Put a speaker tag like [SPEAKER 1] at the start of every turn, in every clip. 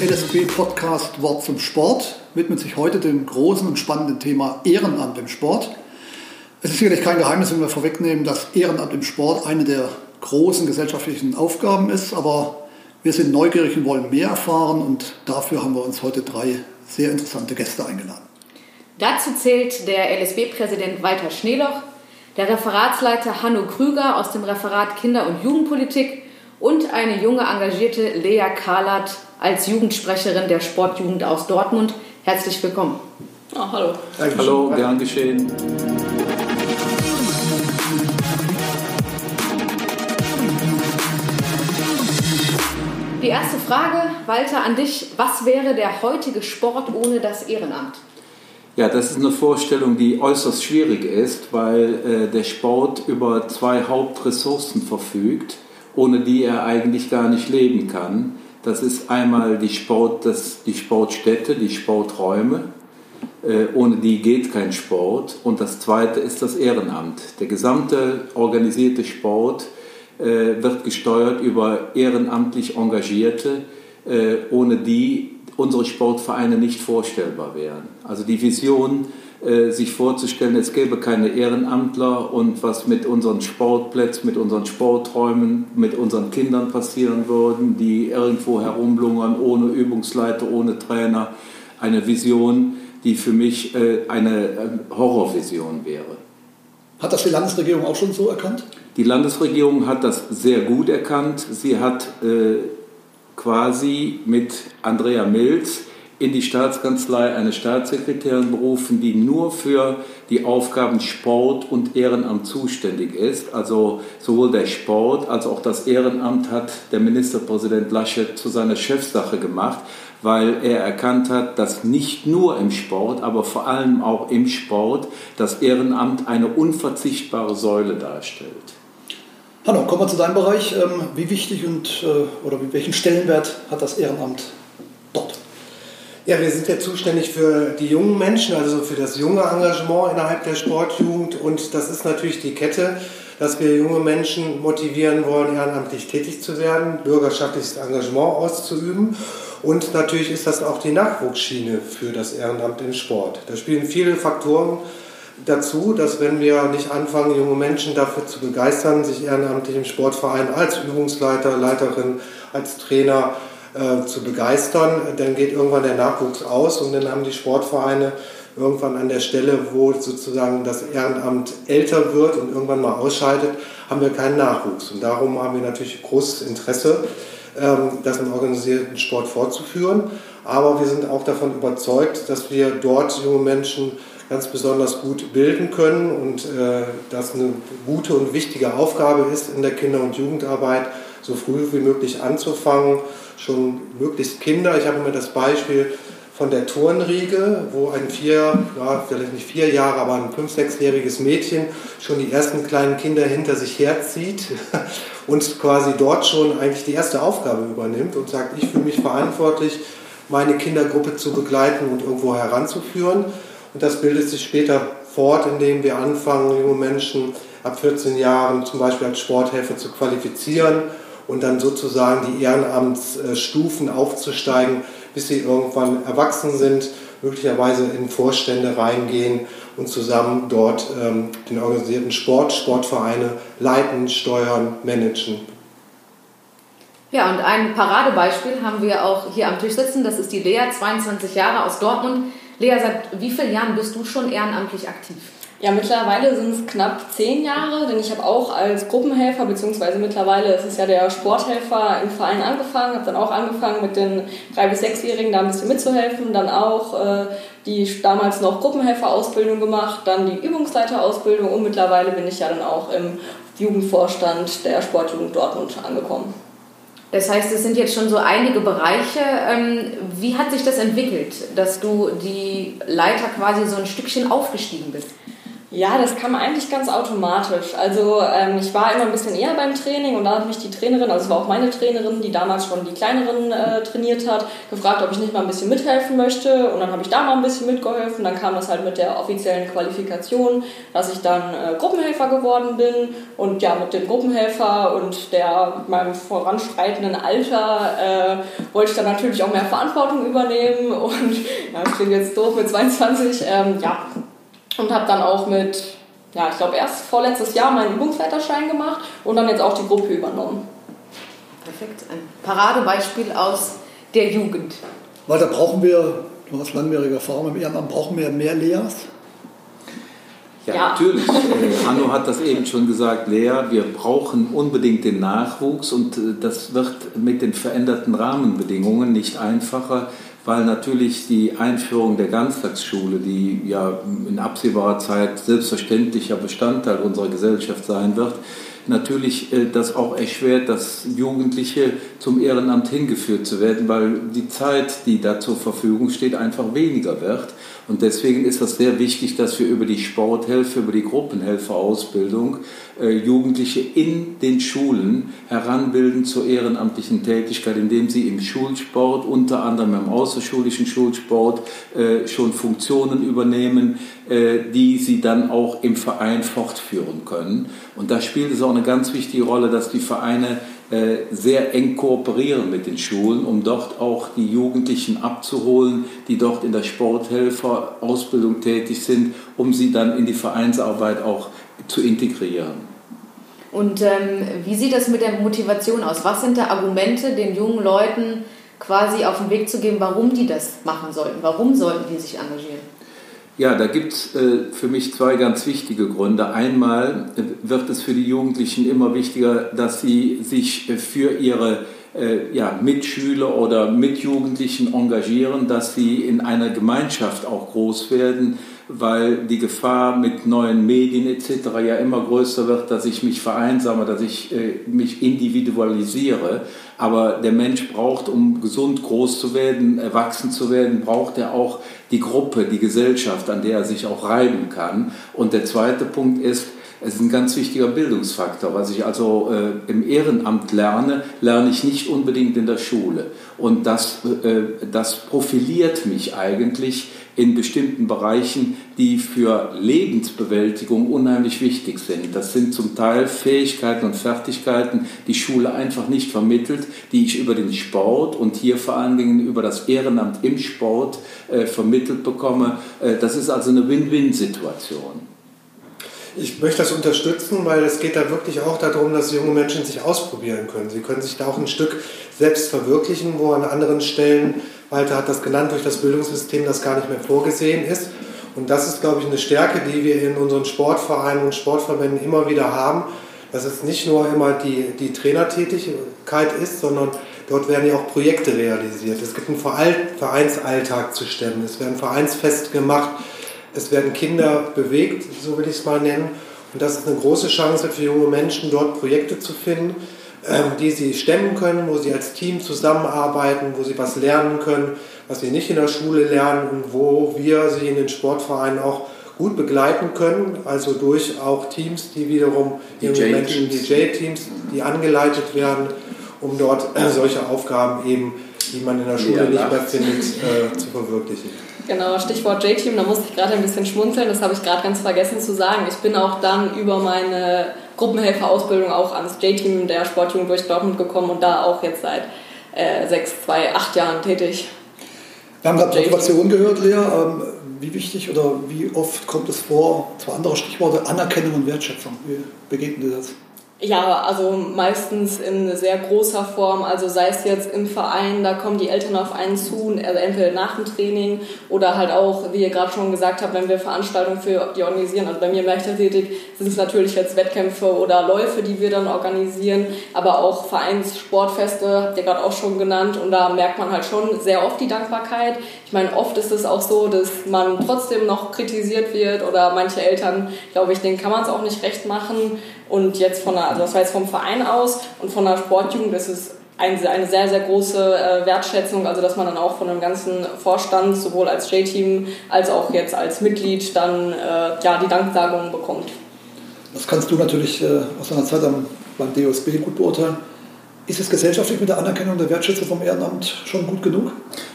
[SPEAKER 1] LSB-Podcast Wort zum Sport widmet sich heute dem großen und spannenden Thema Ehrenamt im Sport. Es ist sicherlich kein Geheimnis, wenn wir vorwegnehmen, dass Ehrenamt im Sport eine der großen gesellschaftlichen Aufgaben ist, aber wir sind neugierig und wollen mehr erfahren und dafür haben wir uns heute drei sehr interessante Gäste eingeladen.
[SPEAKER 2] Dazu zählt der LSB-Präsident Walter Schneeloch, der Referatsleiter Hanno Krüger aus dem Referat Kinder- und Jugendpolitik und eine junge engagierte Lea Kahlert als Jugendsprecherin der Sportjugend aus Dortmund. Herzlich willkommen.
[SPEAKER 3] Oh, hallo.
[SPEAKER 4] Dankeschön. Hallo, gern geschehen.
[SPEAKER 2] Die erste Frage, Walter, an dich. Was wäre der heutige Sport ohne das Ehrenamt?
[SPEAKER 4] Ja, das ist eine Vorstellung, die äußerst schwierig ist, weil äh, der Sport über zwei Hauptressourcen verfügt, ohne die er eigentlich gar nicht leben kann. Das ist einmal die, Sport, das, die Sportstätte, die Sporträume. Äh, ohne die geht kein Sport. Und das zweite ist das Ehrenamt. Der gesamte organisierte Sport äh, wird gesteuert über ehrenamtlich Engagierte, äh, ohne die unsere Sportvereine nicht vorstellbar wären. Also die Vision, sich vorzustellen, es gäbe keine Ehrenamtler und was mit unseren Sportplätzen, mit unseren Sporträumen, mit unseren Kindern passieren würden, die irgendwo herumlungern, ohne Übungsleiter, ohne Trainer. Eine Vision, die für mich äh, eine Horrorvision wäre.
[SPEAKER 1] Hat das die Landesregierung auch schon so erkannt?
[SPEAKER 4] Die Landesregierung hat das sehr gut erkannt. Sie hat äh, quasi mit Andrea Milz in die Staatskanzlei eine Staatssekretärin berufen, die nur für die Aufgaben Sport und Ehrenamt zuständig ist. Also sowohl der Sport als auch das Ehrenamt hat der Ministerpräsident Laschet zu seiner Chefsache gemacht, weil er erkannt hat, dass nicht nur im Sport, aber vor allem auch im Sport das Ehrenamt eine unverzichtbare Säule darstellt.
[SPEAKER 1] Hanno, kommen wir zu deinem Bereich. Ähm, wie wichtig und äh, oder welchen Stellenwert hat das Ehrenamt?
[SPEAKER 5] Ja, wir sind ja zuständig für die jungen Menschen, also für das junge Engagement innerhalb der Sportjugend. Und das ist natürlich die Kette, dass wir junge Menschen motivieren wollen, ehrenamtlich tätig zu werden, bürgerschaftliches Engagement auszuüben. Und natürlich ist das auch die Nachwuchsschiene für das Ehrenamt im Sport. Da spielen viele Faktoren dazu, dass wenn wir nicht anfangen, junge Menschen dafür zu begeistern, sich ehrenamtlich im Sportverein als Übungsleiter, Leiterin, als Trainer äh, zu begeistern, dann geht irgendwann der Nachwuchs aus und dann haben die Sportvereine irgendwann an der Stelle, wo sozusagen das Ehrenamt älter wird und irgendwann mal ausscheidet, haben wir keinen Nachwuchs. Und darum haben wir natürlich großes Interesse, ähm, das im organisierten Sport fortzuführen. Aber wir sind auch davon überzeugt, dass wir dort junge Menschen ganz besonders gut bilden können und äh, das eine gute und wichtige Aufgabe ist in der Kinder- und Jugendarbeit, so früh wie möglich anzufangen, schon möglichst Kinder. Ich habe immer das Beispiel von der Turnriege, wo ein vier, ja, vielleicht nicht vier Jahre, aber ein fünf-, sechsjähriges Mädchen schon die ersten kleinen Kinder hinter sich herzieht und quasi dort schon eigentlich die erste Aufgabe übernimmt und sagt, ich fühle mich verantwortlich, meine Kindergruppe zu begleiten und irgendwo heranzuführen. Und das bildet sich später fort, indem wir anfangen, junge Menschen ab 14 Jahren zum Beispiel als Sporthelfer zu qualifizieren und dann sozusagen die Ehrenamtsstufen aufzusteigen, bis sie irgendwann erwachsen sind, möglicherweise in Vorstände reingehen und zusammen dort ähm, den organisierten Sport, Sportvereine leiten, steuern, managen.
[SPEAKER 2] Ja, und ein Paradebeispiel haben wir auch hier am Tisch sitzen. Das ist die Lea, 22 Jahre aus Dortmund. Lea, seit wie vielen Jahren bist du schon ehrenamtlich aktiv?
[SPEAKER 3] Ja, mittlerweile sind es knapp zehn Jahre, denn ich habe auch als Gruppenhelfer, beziehungsweise mittlerweile ist es ja der Sporthelfer im Verein angefangen, habe dann auch angefangen mit den drei- bis sechsjährigen da ein bisschen mitzuhelfen, dann auch äh, die damals noch Gruppenhelferausbildung gemacht, dann die Übungsleiterausbildung und mittlerweile bin ich ja dann auch im Jugendvorstand der Sportjugend Dortmund angekommen.
[SPEAKER 2] Das heißt, es sind jetzt schon so einige Bereiche. Ähm, wie hat sich das entwickelt, dass du die Leiter quasi so ein Stückchen aufgestiegen bist?
[SPEAKER 3] Ja, das kam eigentlich ganz automatisch. Also ähm, ich war immer ein bisschen eher beim Training und da hat mich die Trainerin, also es war auch meine Trainerin, die damals schon die kleineren äh, trainiert hat, gefragt, ob ich nicht mal ein bisschen mithelfen möchte. Und dann habe ich da mal ein bisschen mitgeholfen. Dann kam das halt mit der offiziellen Qualifikation, dass ich dann äh, Gruppenhelfer geworden bin. Und ja, mit dem Gruppenhelfer und der meinem voranschreitenden Alter äh, wollte ich dann natürlich auch mehr Verantwortung übernehmen. Und ja, das klingt jetzt doof mit 22. Ähm, ja, und habe dann auch mit, ja, ich glaube erst vorletztes Jahr meinen Übungsleiterschein gemacht und dann jetzt auch die Gruppe übernommen.
[SPEAKER 2] Perfekt, ein Paradebeispiel aus der Jugend.
[SPEAKER 1] Weil da brauchen wir, du hast langjährige Erfahrung im Ehrenamt, brauchen wir mehr Leas?
[SPEAKER 4] Ja, ja, natürlich. Äh, Hanno hat das eben schon gesagt, Lea, wir brauchen unbedingt den Nachwuchs und äh, das wird mit den veränderten Rahmenbedingungen nicht einfacher weil natürlich die Einführung der Ganztagsschule, die ja in absehbarer Zeit selbstverständlicher Bestandteil unserer Gesellschaft sein wird, natürlich äh, das auch erschwert, dass Jugendliche zum Ehrenamt hingeführt zu werden, weil die Zeit, die da zur Verfügung steht, einfach weniger wird. Und deswegen ist es sehr wichtig, dass wir über die Sporthilfe, über die Gruppenhelferausbildung äh, Jugendliche in den Schulen heranbilden zur ehrenamtlichen Tätigkeit, indem sie im Schulsport, unter anderem im außerschulischen Schulsport, äh, schon Funktionen übernehmen, äh, die sie dann auch im Verein fortführen können. Und da spielt es auch eine ganz wichtige Rolle, dass die Vereine sehr eng kooperieren mit den Schulen, um dort auch die Jugendlichen abzuholen, die dort in der Sporthelferausbildung tätig sind, um sie dann in die Vereinsarbeit auch zu integrieren.
[SPEAKER 2] Und ähm, wie sieht das mit der Motivation aus? Was sind da Argumente, den jungen Leuten quasi auf den Weg zu geben, warum die das machen sollten? Warum sollten die sich engagieren?
[SPEAKER 4] Ja, da gibt es äh, für mich zwei ganz wichtige Gründe. Einmal äh, wird es für die Jugendlichen immer wichtiger, dass sie sich äh, für ihre äh, ja, Mitschüler oder Mitjugendlichen engagieren, dass sie in einer Gemeinschaft auch groß werden, weil die Gefahr mit neuen Medien etc. ja immer größer wird, dass ich mich vereinsame, dass ich äh, mich individualisiere. Aber der Mensch braucht, um gesund groß zu werden, erwachsen zu werden, braucht er auch die Gruppe, die Gesellschaft, an der er sich auch reiben kann. Und der zweite Punkt ist, es ist ein ganz wichtiger Bildungsfaktor. Was ich also äh, im Ehrenamt lerne, lerne ich nicht unbedingt in der Schule. Und das, äh, das profiliert mich eigentlich in bestimmten Bereichen, die für Lebensbewältigung unheimlich wichtig sind. Das sind zum Teil Fähigkeiten und Fertigkeiten, die Schule einfach nicht vermittelt, die ich über den Sport und hier vor allen Dingen über das Ehrenamt im Sport äh, vermittelt bekomme. Äh, das ist also eine Win-Win-Situation.
[SPEAKER 5] Ich möchte das unterstützen, weil es geht da wirklich auch darum, dass junge Menschen sich ausprobieren können. Sie können sich da auch ein Stück selbst verwirklichen, wo an anderen Stellen, Walter hat das genannt, durch das Bildungssystem das gar nicht mehr vorgesehen ist. Und das ist, glaube ich, eine Stärke, die wir in unseren Sportvereinen und Sportverbänden immer wieder haben, dass es nicht nur immer die, die Trainertätigkeit ist, sondern dort werden ja auch Projekte realisiert. Es gibt einen Vereinsalltag zu stemmen, es werden Vereinsfeste gemacht, es werden Kinder bewegt, so will ich es mal nennen. Und das ist eine große Chance für junge Menschen, dort Projekte zu finden, die sie stemmen können, wo sie als Team zusammenarbeiten, wo sie was lernen können, was sie nicht in der Schule lernen und wo wir sie in den Sportvereinen auch gut begleiten können, also durch auch Teams, die wiederum junge Menschen, DJ-Teams, die angeleitet werden, um dort äh, solche Aufgaben eben, die man in der Schule ja, nicht mehr findet, äh, zu verwirklichen.
[SPEAKER 3] Genau, Stichwort J-Team, da musste ich gerade ein bisschen schmunzeln, das habe ich gerade ganz vergessen zu sagen. Ich bin auch dann über meine Gruppenhelferausbildung auch ans J-Team der Sportjugend durch Dortmund gekommen und da auch jetzt seit äh, sechs, zwei, acht Jahren tätig.
[SPEAKER 1] Wir haben gerade Motivation gehört, Lea. Ähm, wie wichtig oder wie oft kommt es vor, zwei andere Stichworte, Anerkennung und Wertschätzung? Wie begegnet dir das?
[SPEAKER 3] Ja, also meistens in sehr großer Form, also sei es jetzt im Verein, da kommen die Eltern auf einen zu, also entweder nach dem Training oder halt auch, wie ihr gerade schon gesagt habt, wenn wir Veranstaltungen für die organisieren, also bei mir im Leichtathletik sind es natürlich jetzt Wettkämpfe oder Läufe, die wir dann organisieren, aber auch Vereinssportfeste, habt ihr gerade auch schon genannt. Und da merkt man halt schon sehr oft die Dankbarkeit. Ich meine, oft ist es auch so, dass man trotzdem noch kritisiert wird oder manche Eltern, glaube ich, denen kann man es auch nicht recht machen und jetzt von der, also das war jetzt vom Verein aus und von der Sportjugend ist es eine sehr, sehr große äh, Wertschätzung, also dass man dann auch von dem ganzen Vorstand, sowohl als J-Team als auch jetzt als Mitglied, dann äh, ja, die Danksagung bekommt.
[SPEAKER 1] Das kannst du natürlich äh, aus deiner Zeit beim DOSB gut beurteilen. Ist es gesellschaftlich mit der Anerkennung der Wertschätzung vom Ehrenamt schon gut genug?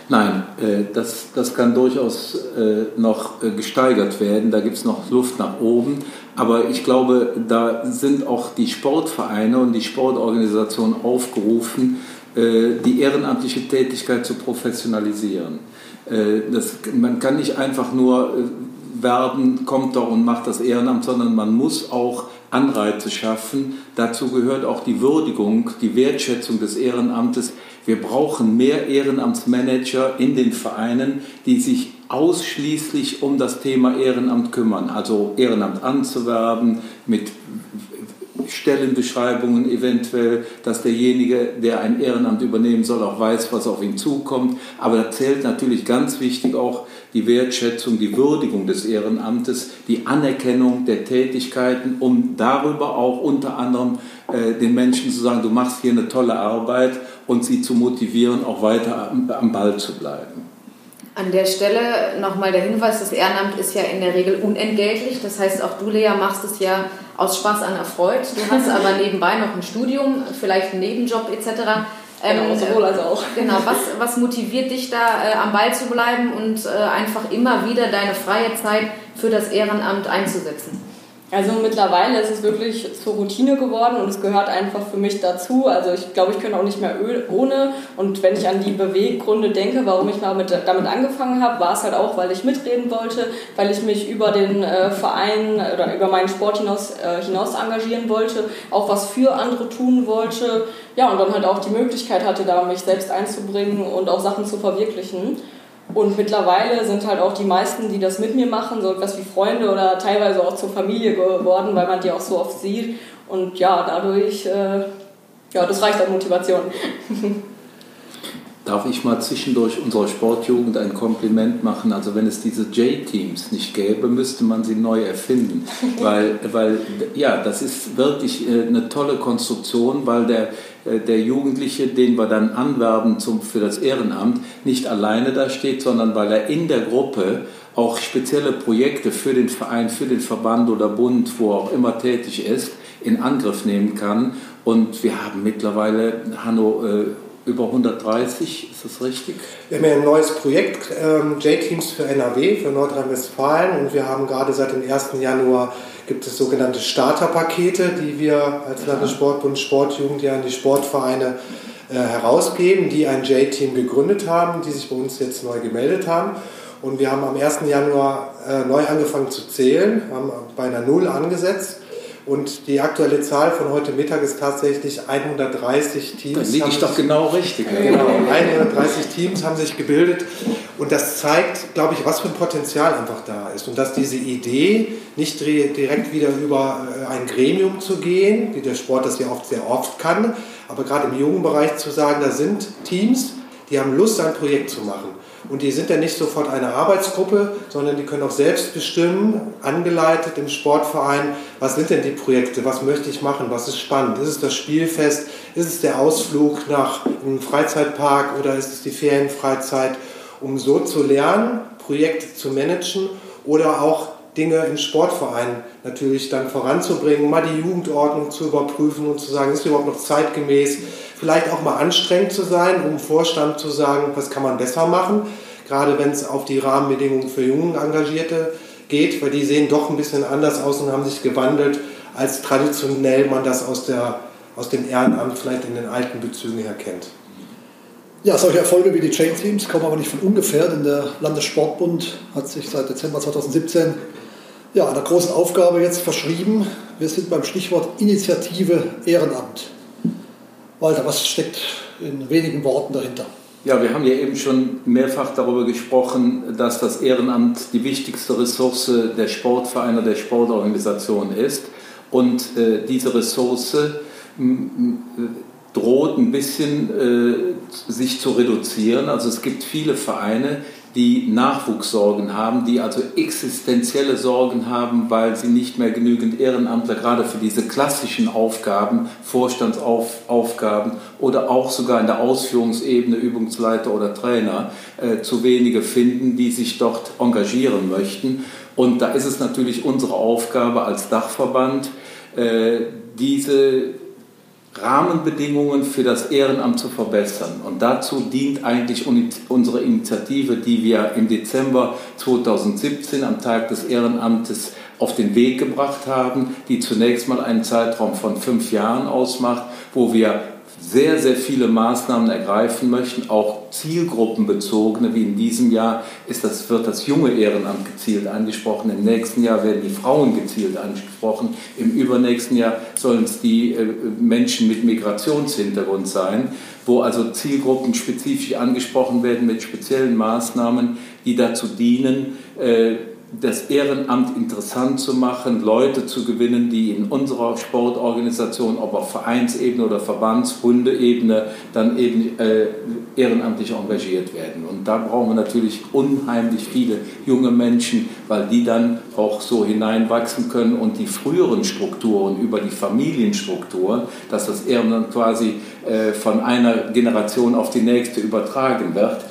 [SPEAKER 4] Nein, äh, das, das kann durchaus äh, noch äh, gesteigert werden. Da gibt es noch Luft nach oben. Aber ich glaube, da sind auch die Sportvereine und die Sportorganisationen aufgerufen, die ehrenamtliche Tätigkeit zu professionalisieren. Das, man kann nicht einfach nur werben, kommt doch und macht das Ehrenamt, sondern man muss auch Anreize schaffen. Dazu gehört auch die Würdigung, die Wertschätzung des Ehrenamtes. Wir brauchen mehr Ehrenamtsmanager in den Vereinen, die sich ausschließlich um das Thema Ehrenamt kümmern, also Ehrenamt anzuwerben, mit Stellenbeschreibungen eventuell, dass derjenige, der ein Ehrenamt übernehmen soll, auch weiß, was auf ihn zukommt. Aber da zählt natürlich ganz wichtig auch die Wertschätzung, die Würdigung des Ehrenamtes, die Anerkennung der Tätigkeiten, um darüber auch unter anderem äh, den Menschen zu sagen, du machst hier eine tolle Arbeit und sie zu motivieren, auch weiter am, am Ball zu bleiben.
[SPEAKER 2] An der Stelle nochmal der Hinweis, das Ehrenamt ist ja in der Regel unentgeltlich. Das heißt, auch du, Lea, machst es ja aus Spaß an Erfreut. Du hast aber nebenbei noch ein Studium, vielleicht einen Nebenjob etc.
[SPEAKER 3] Genau, ähm, sowohl als auch.
[SPEAKER 2] Genau, was, was motiviert dich da äh, am Ball zu bleiben und äh, einfach immer wieder deine freie Zeit für das Ehrenamt einzusetzen?
[SPEAKER 3] Also mittlerweile ist es wirklich zur Routine geworden und es gehört einfach für mich dazu. Also ich glaube, ich könnte auch nicht mehr ohne. Und wenn ich an die Beweggründe denke, warum ich mal mit, damit angefangen habe, war es halt auch, weil ich mitreden wollte, weil ich mich über den äh, Verein oder über meinen Sport hinaus, äh, hinaus engagieren wollte, auch was für andere tun wollte. Ja, und dann halt auch die Möglichkeit hatte, da mich selbst einzubringen und auch Sachen zu verwirklichen. Und mittlerweile sind halt auch die meisten, die das mit mir machen, so etwas wie Freunde oder teilweise auch zur Familie geworden, weil man die auch so oft sieht. Und ja, dadurch, äh, ja, das reicht an Motivation.
[SPEAKER 4] Darf ich mal zwischendurch unserer Sportjugend ein Kompliment machen? Also wenn es diese J-Teams nicht gäbe, müsste man sie neu erfinden. weil, weil, ja, das ist wirklich äh, eine tolle Konstruktion, weil der, der Jugendliche, den wir dann anwerben zum, für das Ehrenamt, nicht alleine da steht, sondern weil er in der Gruppe auch spezielle Projekte für den Verein, für den Verband oder Bund, wo auch immer tätig ist, in Angriff nehmen kann. Und wir haben mittlerweile, Hanno, äh, über 130, ist das richtig?
[SPEAKER 5] Wir haben ja ein neues Projekt, ähm, J-Teams für NRW, für Nordrhein-Westfalen und wir haben gerade seit dem 1. Januar gibt es sogenannte Starterpakete, die wir als Landessportbund Sportjugend ja an die Sportvereine äh, herausgeben, die ein J-Team gegründet haben, die sich bei uns jetzt neu gemeldet haben. Und wir haben am 1. Januar äh, neu angefangen zu zählen, haben bei einer Null angesetzt und die aktuelle Zahl von heute Mittag ist tatsächlich 130 Teams.
[SPEAKER 4] Da liege ich doch genau richtig.
[SPEAKER 5] Genau, 130 Teams haben sich gebildet. Und das zeigt, glaube ich, was für ein Potenzial einfach da ist. Und dass diese Idee, nicht direkt wieder über äh, ein Gremium zu gehen, wie der Sport das ja oft sehr oft kann, aber gerade im jungen Bereich zu sagen, da sind Teams, die haben Lust, ein Projekt zu machen. Und die sind ja nicht sofort eine Arbeitsgruppe, sondern die können auch selbst bestimmen, angeleitet im Sportverein, was sind denn die Projekte, was möchte ich machen, was ist spannend. Ist es das Spielfest, ist es der Ausflug nach einem Freizeitpark oder ist es die Ferienfreizeit, um so zu lernen, Projekte zu managen oder auch Dinge im Sportverein natürlich dann voranzubringen, mal die Jugendordnung zu überprüfen und zu sagen, ist überhaupt noch zeitgemäß, vielleicht auch mal anstrengend zu sein, um Vorstand zu sagen, was kann man besser machen, gerade wenn es auf die Rahmenbedingungen für jungen Engagierte geht, weil die sehen doch ein bisschen anders aus und haben sich gewandelt, als traditionell man das aus, der, aus dem Ehrenamt vielleicht in den alten Bezügen her kennt.
[SPEAKER 1] Ja, solche Erfolge wie die Chain Teams kommen aber nicht von ungefähr, denn der Landessportbund hat sich seit Dezember 2017 ja, einer großen Aufgabe jetzt verschrieben. Wir sind beim Stichwort Initiative Ehrenamt. Walter, was steckt in wenigen Worten dahinter?
[SPEAKER 4] Ja, wir haben ja eben schon mehrfach darüber gesprochen, dass das Ehrenamt die wichtigste Ressource der Sportvereine, der Sportorganisation ist. Und äh, diese Ressource droht ein bisschen äh, sich zu reduzieren. Also es gibt viele Vereine, die Nachwuchssorgen haben, die also existenzielle Sorgen haben, weil sie nicht mehr genügend Ehrenamtler gerade für diese klassischen Aufgaben, Vorstandsaufgaben oder auch sogar in der Ausführungsebene Übungsleiter oder Trainer äh, zu wenige finden, die sich dort engagieren möchten. Und da ist es natürlich unsere Aufgabe als Dachverband, äh, diese Rahmenbedingungen für das Ehrenamt zu verbessern. Und dazu dient eigentlich unsere Initiative, die wir im Dezember 2017 am Tag des Ehrenamtes auf den Weg gebracht haben, die zunächst mal einen Zeitraum von fünf Jahren ausmacht, wo wir sehr, sehr viele Maßnahmen ergreifen möchten, auch zielgruppenbezogene, wie in diesem Jahr ist das, wird das junge Ehrenamt gezielt angesprochen, im nächsten Jahr werden die Frauen gezielt angesprochen, im übernächsten Jahr sollen es die äh, Menschen mit Migrationshintergrund sein, wo also Zielgruppen spezifisch angesprochen werden mit speziellen Maßnahmen, die dazu dienen, äh, das Ehrenamt interessant zu machen, Leute zu gewinnen, die in unserer Sportorganisation, ob auf Vereinsebene oder Verbandshundeebene, dann eben äh, ehrenamtlich engagiert werden. Und da brauchen wir natürlich unheimlich viele junge Menschen, weil die dann auch so hineinwachsen können und die früheren Strukturen über die Familienstrukturen, dass das Ehrenamt quasi äh, von einer Generation auf die nächste übertragen wird,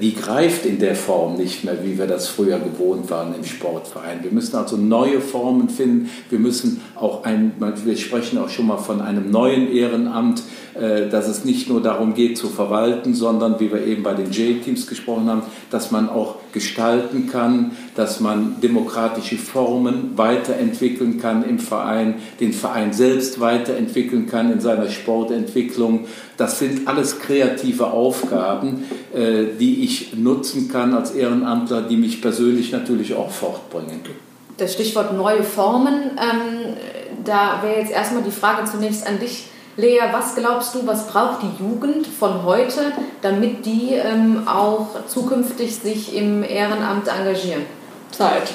[SPEAKER 4] die greift in der Form nicht mehr, wie wir das früher gewohnt waren im Sportverein. Wir müssen also neue Formen finden. Wir müssen auch ein, wir sprechen auch schon mal von einem neuen Ehrenamt, äh, dass es nicht nur darum geht zu verwalten, sondern wie wir eben bei den J-Teams gesprochen haben, dass man auch gestalten kann, dass man demokratische Formen weiterentwickeln kann im Verein, den Verein selbst weiterentwickeln kann in seiner Sportentwicklung. Das sind alles kreative Aufgaben, äh, die ich nutzen kann als Ehrenamtler, die mich persönlich natürlich auch fortbringen.
[SPEAKER 2] Das Stichwort neue Formen, ähm, da wäre jetzt erstmal die Frage zunächst an dich Lea, was glaubst du, was braucht die Jugend von heute, damit die ähm, auch zukünftig sich im Ehrenamt engagieren?
[SPEAKER 3] Zeit.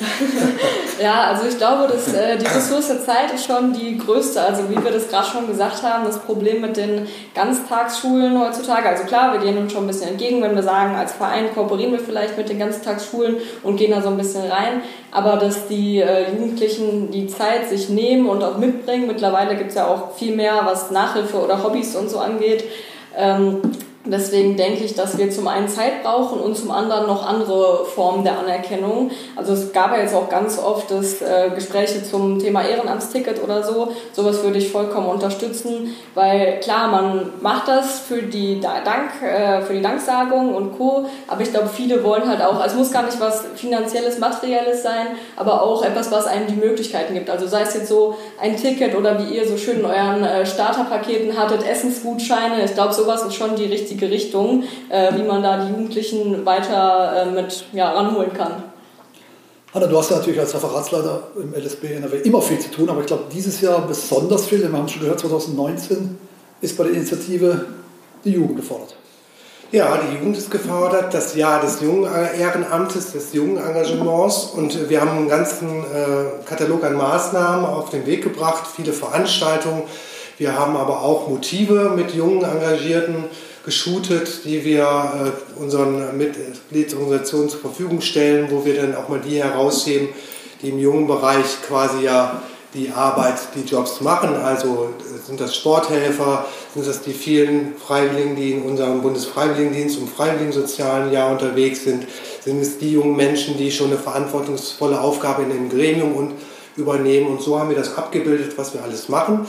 [SPEAKER 3] ja, also ich glaube, dass äh, die Ressource Zeit ist schon die größte. Also wie wir das gerade schon gesagt haben, das Problem mit den Ganztagsschulen heutzutage. Also klar, wir gehen uns schon ein bisschen entgegen, wenn wir sagen, als Verein kooperieren wir vielleicht mit den Ganztagsschulen und gehen da so ein bisschen rein. Aber dass die äh, Jugendlichen die Zeit sich nehmen und auch mitbringen. Mittlerweile gibt es ja auch viel mehr, was Nachhilfe oder Hobbys und so angeht. Ähm, Deswegen denke ich, dass wir zum einen Zeit brauchen und zum anderen noch andere Formen der Anerkennung. Also es gab ja jetzt auch ganz oft das äh, Gespräche zum Thema Ehrenamtsticket oder so. Sowas würde ich vollkommen unterstützen, weil klar, man macht das für die Dank, äh, für die Danksagung und Co. Aber ich glaube, viele wollen halt auch, es muss gar nicht was finanzielles, materielles sein, aber auch etwas, was einem die Möglichkeiten gibt. Also sei es jetzt so ein Ticket oder wie ihr so schön in euren äh, Starterpaketen hattet, Essensgutscheine. Ich glaube, sowas ist schon die richtige richtige Richtung, äh, wie man da die Jugendlichen weiter äh, mit ja, ranholen kann.
[SPEAKER 1] Hanna, du hast ja natürlich als Referatsleiter im LSB NRW immer viel zu tun, aber ich glaube dieses Jahr besonders viel, denn wir haben schon gehört, 2019 ist bei der Initiative die Jugend gefordert.
[SPEAKER 5] Ja, die Jugend ist gefordert, das Jahr des jungen Ehrenamtes, des jungen Engagements und wir haben einen ganzen äh, Katalog an Maßnahmen auf den Weg gebracht, viele Veranstaltungen. Wir haben aber auch Motive mit jungen Engagierten geshootet, die wir äh, unseren Mitgliedsorganisationen zur Verfügung stellen, wo wir dann auch mal die herausheben, die im jungen Bereich quasi ja die Arbeit, die Jobs machen. Also sind das Sporthelfer, sind das die vielen Freiwilligen, die in unserem Bundesfreiwilligendienst und Freiwilligensozialen Jahr unterwegs sind, sind es die jungen Menschen, die schon eine verantwortungsvolle Aufgabe in dem Gremium übernehmen. Und so haben wir das abgebildet, was wir alles machen.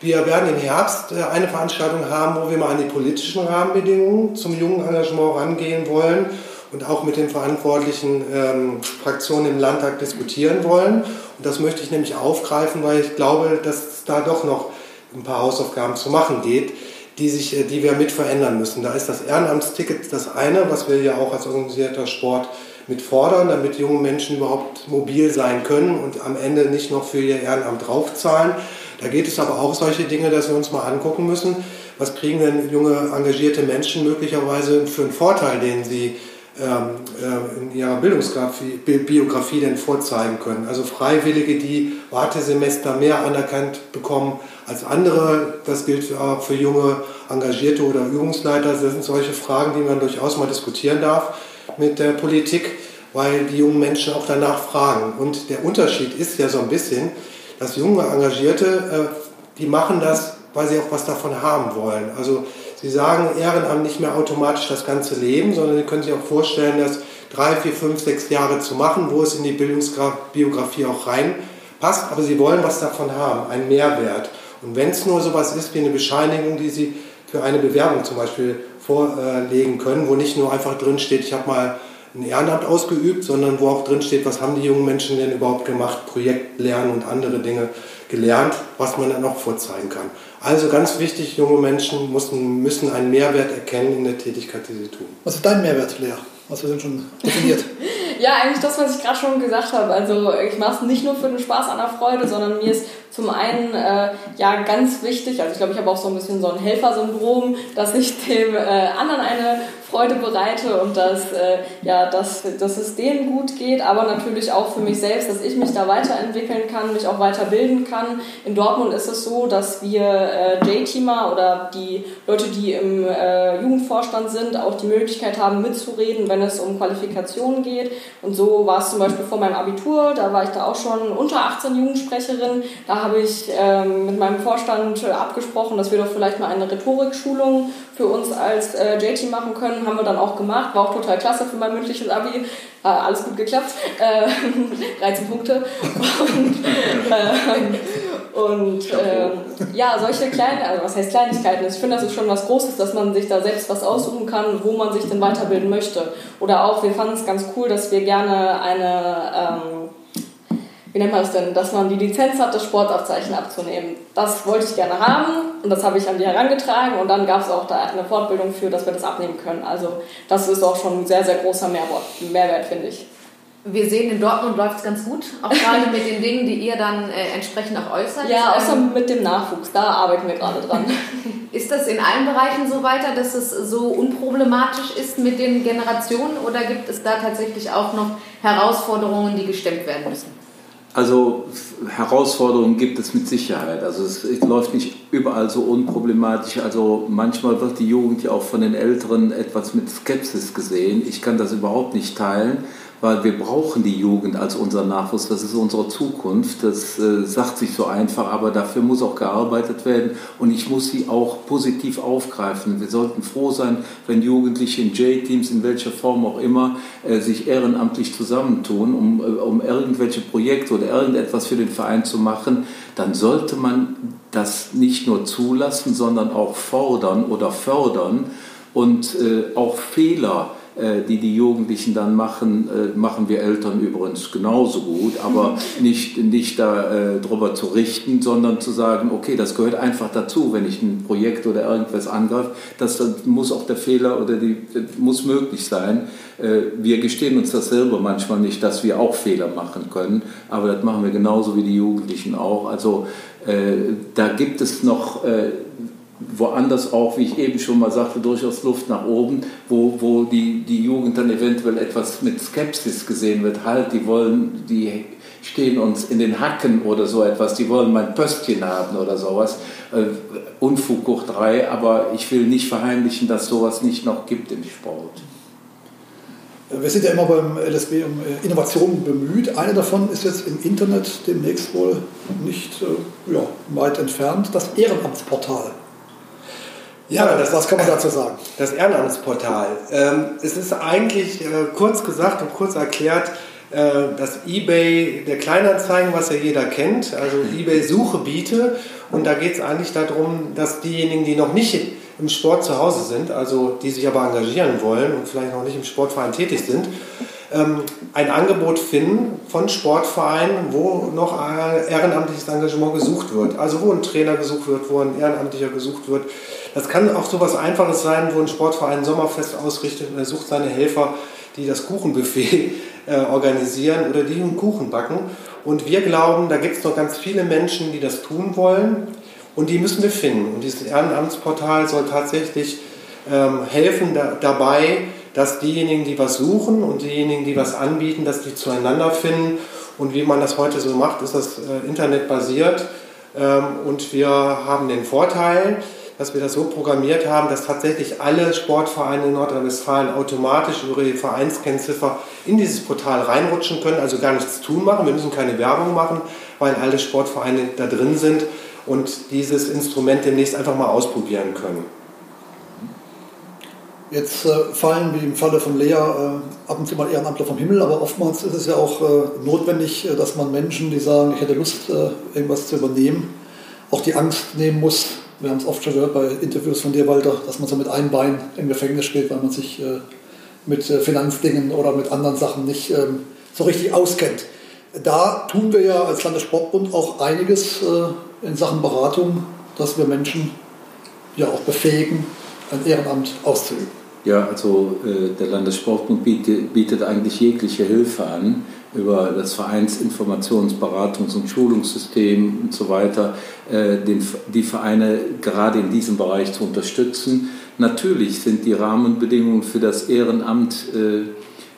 [SPEAKER 5] Wir werden im Herbst äh, eine Veranstaltung haben, wo wir mal an die politischen Rahmenbedingungen zum jungen Engagement rangehen wollen und auch mit den verantwortlichen ähm, Fraktionen im Landtag diskutieren wollen. Und das möchte ich nämlich aufgreifen, weil ich glaube, dass da doch noch ein paar Hausaufgaben zu machen geht, die, sich, äh, die wir mit verändern müssen. Da ist das Ehrenamtsticket das eine, was wir ja auch als organisierter Sport mit fordern, damit junge Menschen überhaupt mobil sein können und am Ende nicht noch für ihr Ehrenamt draufzahlen. Da geht es aber auch solche Dinge, dass wir uns mal angucken müssen, was kriegen denn junge, engagierte Menschen möglicherweise für einen Vorteil, den sie ähm, äh, in ihrer Bildungsbiografie denn vorzeigen können. Also Freiwillige, die Wartesemester mehr anerkannt bekommen als andere, das gilt auch für junge Engagierte oder Übungsleiter. Das sind solche Fragen, die man durchaus mal diskutieren darf. mit der Politik, weil die jungen Menschen auch danach fragen. Und der Unterschied ist ja so ein bisschen, dass junge Engagierte, äh, die machen das, weil sie auch was davon haben wollen. Also sie sagen Ehrenamt nicht mehr automatisch das ganze Leben, sondern sie können sich auch vorstellen, das drei, vier, fünf, sechs Jahre zu machen, wo es in die Bildungsbiografie auch reinpasst. Aber sie wollen was davon haben, einen Mehrwert. Und wenn es nur sowas ist wie eine Bescheinigung, die sie für eine Bewerbung zum Beispiel vorlegen können, wo nicht nur einfach drin steht, ich habe mal ein Ehrenamt ausgeübt, sondern wo auch drin steht, was haben die jungen Menschen denn überhaupt gemacht, Projekt lernen und andere Dinge gelernt, was man dann auch vorzeigen kann. Also ganz wichtig, junge Menschen müssen, müssen einen Mehrwert erkennen in der Tätigkeit, die sie tun.
[SPEAKER 1] Was ist dein Mehrwert, Lea? Was wir denn schon definiert?
[SPEAKER 3] ja, eigentlich das, was ich gerade schon gesagt habe. Also ich mache es nicht nur für den Spaß an der Freude, sondern mir ist zum einen äh, ja ganz wichtig, also ich glaube, ich habe auch so ein bisschen so ein Helfersyndrom, dass ich dem äh, anderen eine Freude bereite und dass, äh, ja, dass, dass es denen gut geht, aber natürlich auch für mich selbst, dass ich mich da weiterentwickeln kann, mich auch weiterbilden kann. In Dortmund ist es so, dass wir äh, J-Teamer oder die Leute, die im äh, Jugendvorstand sind, auch die Möglichkeit haben, mitzureden, wenn es um Qualifikationen geht. Und so war es zum Beispiel vor meinem Abitur, da war ich da auch schon unter 18 Jugendsprecherin. Da habe ich ähm, mit meinem Vorstand abgesprochen, dass wir doch vielleicht mal eine Rhetorikschulung für uns als äh, JT machen können. Haben wir dann auch gemacht. War auch total klasse für mein mündliches Abi. Äh, alles gut geklappt. Äh, 13 Punkte. Und, äh, und äh, ja, solche kleinen, also was heißt Kleinigkeiten? Ich finde, das ist schon was Großes, dass man sich da selbst was aussuchen kann, wo man sich denn weiterbilden möchte. Oder auch, wir fanden es ganz cool, dass wir gerne eine ähm, wie nennt man es denn, dass man die Lizenz hat, das Sportabzeichen abzunehmen. Das wollte ich gerne haben und das habe ich an die herangetragen und dann gab es auch da eine Fortbildung für, dass wir das abnehmen können. Also das ist auch schon ein sehr, sehr großer Mehrwert, Mehrwert finde ich.
[SPEAKER 2] Wir sehen, in Dortmund läuft es ganz gut, auch gerade mit den Dingen, die ihr dann äh, entsprechend auch äußert.
[SPEAKER 3] Ja, außer ähm, mit dem Nachwuchs, da arbeiten wir gerade dran.
[SPEAKER 2] Ist das in allen Bereichen so weiter, dass es so unproblematisch ist mit den Generationen oder gibt es da tatsächlich auch noch Herausforderungen, die gestemmt werden müssen?
[SPEAKER 4] Also Herausforderungen gibt es mit Sicherheit. Also es, es, läuft nicht überall so unproblematisch. Also manchmal wird die Jugend ja auch von den Älteren etwas mit Skepsis gesehen. Ich kann das überhaupt nicht teilen weil wir brauchen die Jugend als unser Nachwuchs, das ist unsere Zukunft. Das äh, sagt sich so einfach, aber dafür muss auch gearbeitet werden und ich muss sie auch positiv aufgreifen. Wir sollten froh sein, wenn Jugendliche in J-Teams, in welcher Form auch immer, äh, sich ehrenamtlich zusammentun, um, äh, um irgendwelche Projekte oder irgendetwas für den Verein zu machen, dann sollte man das nicht nur zulassen, sondern auch fordern oder fördern und äh, auch Fehler die die Jugendlichen dann machen, äh, machen wir Eltern übrigens genauso gut, aber nicht, nicht darüber äh, zu richten, sondern zu sagen, okay, das gehört einfach dazu, wenn ich ein Projekt oder irgendwas angreife, das, das muss auch der Fehler oder die muss möglich sein. Wir gestehen uns das selber manchmal nicht, dass wir auch Fehler machen können, aber das machen wir genauso wie die Jugendlichen auch. Also da gibt es noch woanders auch, wie ich eben schon mal sagte, durchaus Luft nach oben, wo, wo die, die Jugend dann eventuell etwas mit Skepsis gesehen wird. Halt, die wollen, die stehen uns in den Hacken oder so etwas, die wollen mein Pöstchen haben oder sowas. Äh, Unfug hoch drei, aber ich will nicht verheimlichen, dass sowas nicht noch gibt im Sport.
[SPEAKER 1] Wir sind ja immer beim LSB um äh, Innovationen bemüht. Eine davon ist jetzt im Internet demnächst wohl nicht äh, ja, weit entfernt, das Ehrenamtsportal. Ja, das, was kann man dazu sagen?
[SPEAKER 5] Das Ehrenamtsportal. Ähm, es ist eigentlich äh, kurz gesagt und kurz erklärt, äh, das eBay der Kleinanzeigen, was ja jeder kennt, also eBay Suchebiete. Und da geht es eigentlich darum, dass diejenigen, die noch nicht im Sport zu Hause sind, also die sich aber engagieren wollen und vielleicht noch nicht im Sportverein tätig sind, ähm, ein Angebot finden von Sportvereinen, wo noch ehrenamtliches Engagement gesucht wird. Also wo ein Trainer gesucht wird, wo ein Ehrenamtlicher gesucht wird. Das kann auch so etwas Einfaches sein, wo ein Sportverein ein Sommerfest ausrichtet und er sucht seine Helfer, die das Kuchenbuffet äh, organisieren oder die einen Kuchen backen. Und wir glauben, da gibt es noch ganz viele Menschen, die das tun wollen und die müssen wir finden. Und dieses Ehrenamtsportal soll tatsächlich ähm, helfen da, dabei, dass diejenigen, die was suchen und diejenigen, die was anbieten, dass die zueinander finden. Und wie man das heute so macht, ist das äh, internetbasiert. Ähm, und wir haben den Vorteil, dass wir das so programmiert haben, dass tatsächlich alle Sportvereine in Nordrhein-Westfalen automatisch über ihre Vereinskennziffer in dieses Portal reinrutschen können, also gar nichts tun machen. Wir müssen keine Werbung machen, weil alle Sportvereine da drin sind und dieses Instrument demnächst einfach mal ausprobieren können.
[SPEAKER 1] Jetzt äh, fallen, wie im Falle von Lea, äh, ab und zu mal Ehrenamtler vom Himmel, aber oftmals ist es ja auch äh, notwendig, äh, dass man Menschen, die sagen, ich hätte Lust, äh, irgendwas zu übernehmen, auch die Angst nehmen muss. Wir haben es oft schon gehört bei Interviews von dir, Walter, dass man so mit einem Bein im Gefängnis steht, weil man sich äh, mit Finanzdingen oder mit anderen Sachen nicht ähm, so richtig auskennt. Da tun wir ja als Landessportbund auch einiges in Sachen Beratung, dass wir Menschen ja auch befähigen, ein Ehrenamt auszuüben.
[SPEAKER 4] Ja, also äh, der Landessportbund bietet, bietet, eigentlich jegliche Hilfe an über das Vereinsinformationsberatungs- und Schulungssystem und so weiter, äh, den, die Vereine gerade in diesem Bereich zu unterstützen. Natürlich sind die Rahmenbedingungen für das Ehrenamt äh,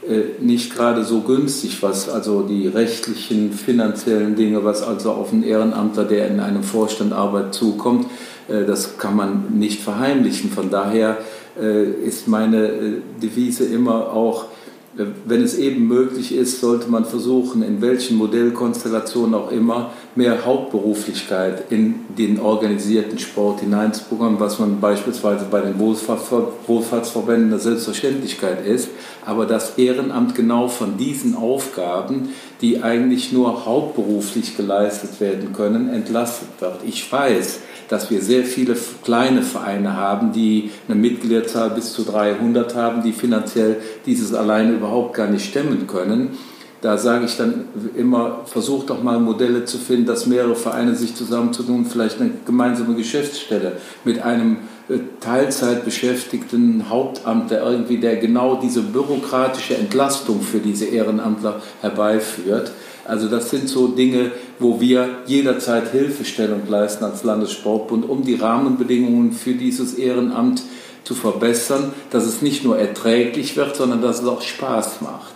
[SPEAKER 4] äh nicht gerade so günstig, was also die rechtlichen, finanziellen Dinge, was also auf einen Ehrenamtler, der in einem Vorstand arbeitet, zukommt, äh, das kann man nicht verheimlichen. Von daher äh, ist meine äh, Devise immer auch, wenn es eben möglich ist, sollte man versuchen, in welchen Modellkonstellationen auch immer, mehr Hauptberuflichkeit in den organisierten Sport hineinzubekommen, was man beispielsweise bei den Wohlfahrtsverbänden eine Selbstverständlichkeit ist, aber das Ehrenamt genau von diesen Aufgaben, die eigentlich nur hauptberuflich geleistet werden können, entlastet wird. Ich weiß, dass wir sehr viele kleine Vereine haben, die eine Mitgliederzahl bis zu 300 haben, die finanziell dieses alleine überhaupt gar nicht stemmen können. Da sage ich dann immer, versucht doch mal Modelle zu finden, dass mehrere Vereine sich zusammenzutun, vielleicht eine gemeinsame Geschäftsstelle mit einem äh, Teilzeit beschäftigten Hauptamtler irgendwie, der genau diese bürokratische Entlastung für diese Ehrenamtler herbeiführt. Also das sind so Dinge, wo wir jederzeit Hilfestellung leisten als Landessportbund, um die Rahmenbedingungen für dieses Ehrenamt zu verbessern, dass es nicht nur erträglich wird, sondern dass es auch Spaß macht.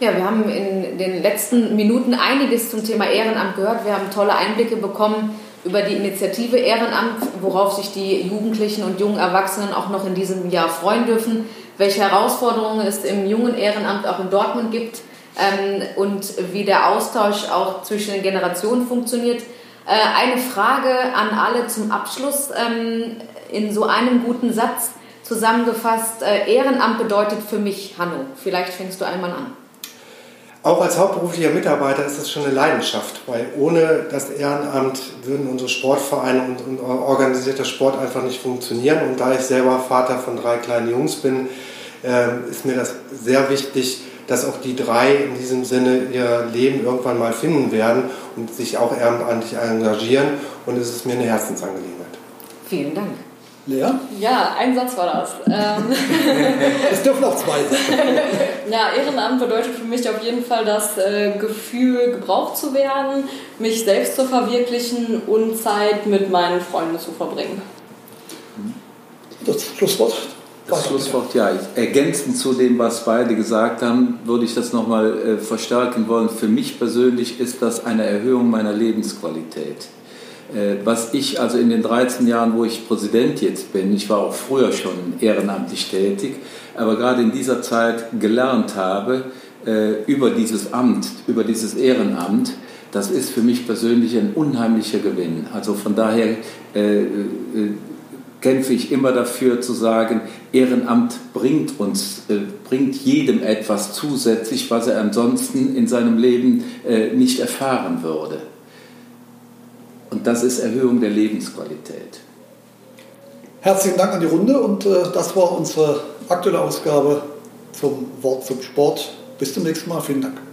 [SPEAKER 2] Ja, wir haben in den letzten Minuten einiges zum Thema Ehrenamt gehört. Wir haben tolle Einblicke bekommen über die Initiative Ehrenamt, worauf sich die Jugendlichen und jungen Erwachsenen auch noch in diesem Jahr freuen dürfen, welche Herausforderungen es im jungen Ehrenamt auch in Dortmund gibt ähm, und wie der Austausch auch zwischen den Generationen funktioniert. Äh, eine Frage an alle zum Abschluss ähm, in so einem guten Satz zusammengefasst. Äh, Ehrenamt bedeutet für mich, Hanno, vielleicht fängst du einmal an.
[SPEAKER 5] Auch als hauptberuflicher Mitarbeiter ist das schon eine Leidenschaft, weil ohne das Ehrenamt würden unsere Sportvereine und, und organisierter Sport einfach nicht funktionieren. Und da ich selber Vater von drei kleinen Jungs bin, äh, ist mir das sehr wichtig, dass auch die drei in diesem Sinne ihr Leben irgendwann mal finden werden und sich auch ehrenamtlich engagieren. Und es ist mir eine Herzensangelegenheit.
[SPEAKER 2] Vielen Dank.
[SPEAKER 1] Lea?
[SPEAKER 3] Ja, ein Satz war das. Ähm,
[SPEAKER 1] es dürfen auch zwei sein.
[SPEAKER 3] ja, Ehrenamt bedeutet für mich auf jeden Fall das äh, Gefühl, gebraucht zu werden, mich selbst zu verwirklichen und Zeit mit meinen Freunden zu verbringen.
[SPEAKER 1] Das Schlusswort
[SPEAKER 4] das Schlusswort, ja. Ergänzend zu dem, was beide gesagt haben, würde ich das nochmal äh, verstärken wollen. Für mich persönlich ist das eine Erhöhung meiner Lebensqualität. Äh, was ich also in den 13 Jahren, wo ich Präsident jetzt bin, ich war auch früher schon ehrenamtlich tätig, aber gerade in dieser Zeit gelernt habe äh, über dieses Amt, über dieses Ehrenamt, das ist für mich persönlich ein unheimlicher Gewinn. Also von daher äh, äh, kämpfe ich immer dafür zu sagen, Ehrenamt bringt uns, äh, bringt jedem etwas zusätzlich, was er ansonsten in seinem Leben äh, nicht erfahren würde. Und das ist Erhöhung der Lebensqualität.
[SPEAKER 1] Herzlichen Dank an die Runde und äh, das war unsere aktuelle Ausgabe zum Wort zum Sport. Bis zum nächsten Mal. Vielen Dank.